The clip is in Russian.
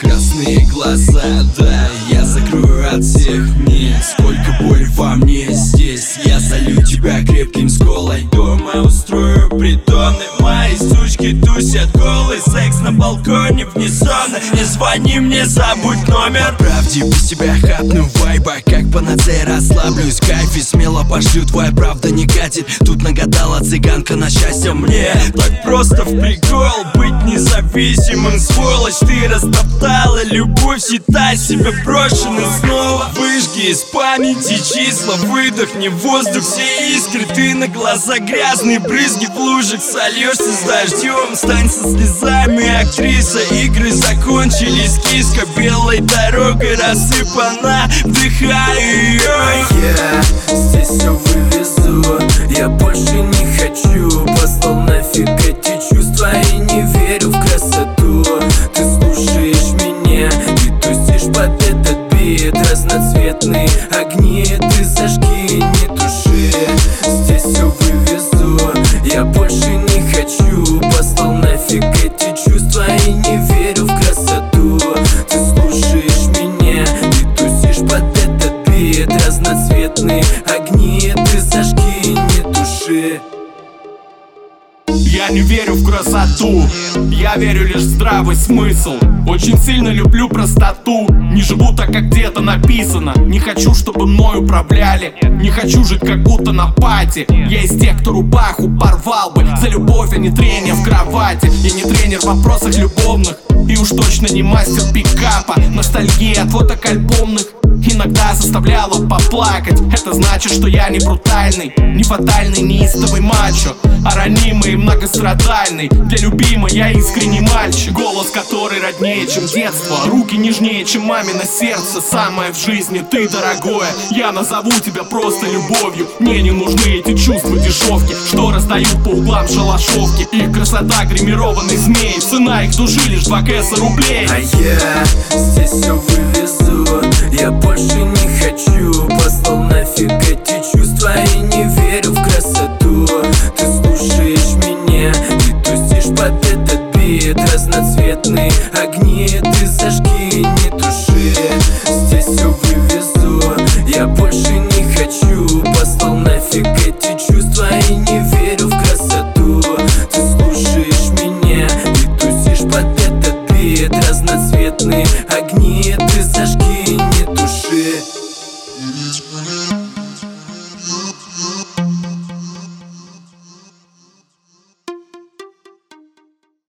Красные глаза, да, я закрою от всех мне. Сколько боли во мне здесь Я залью тебя крепким сколой. Дома устрою притоны Мои сучки тусят голый Секс на балконе вне зоны Не звони мне, забудь номер. Правде без тебя хапну вайба Как панацея расслаблюсь. Кайф и смело пошлю Твоя правда не катит Тут нагадала цыганка на счастье мне. Так просто в прикол Быть независимым, сволочь Ты растоптала любовь Считай себя брошенным. Снова Выжги из памяти числа Выдохни воздух, все искры. Ты на глаза грязные брызги в лужах Сольешься с дождем, стань со слезами Актриса, игры закончились. Киска белой дорогой рассыпана Вдыхаю ее. Я бит Разноцветные огни Ты зажги, не туши. Здесь все вывезу Я больше не хочу. Послал нафиг эти чувства И не верю в красоту. Ты слушаешь меня Ты тусишь под этот бит. Разноцветные огни Ты зажги, не туши Я не верю в красоту. Я верю лишь в здравый смысл. Очень сильно люблю простоту. Не живу так, как где-то написано. Не хочу, чтобы мной управляли. Не хочу жить, как будто на пати. Я из тех, кто рубаху порвал бы. За любовь, а не трение в кровати. Я не тренер в вопросах любовных. И уж точно не мастер пикапа. Ностальгия от фоток альбомных Иногда заставляла поплакать. Это значит, что я не брутальный Не фатальный, неистовый мачо А ранимый и многострадальный Для любимой я искренний мальчик. Голос, который роднее, чем детство Руки нежнее, чем мамино сердце. Самое в жизни ты, дорогое Я назову тебя просто любовью. Мне не нужны эти чувства дешевки Что раздают по углам шалашовки. Их красота гримированных змей Цена их души лишь 2 кэса рублей. А я свет Разноцветные огни ты зажги, не туши. Здесь все вывезу, я больше не хочу. Послал нафиг эти чувства и не верю в красоту. Ты слушаешь меня и тусишь под этот бит Разноцветные огни ты зажги, не туши.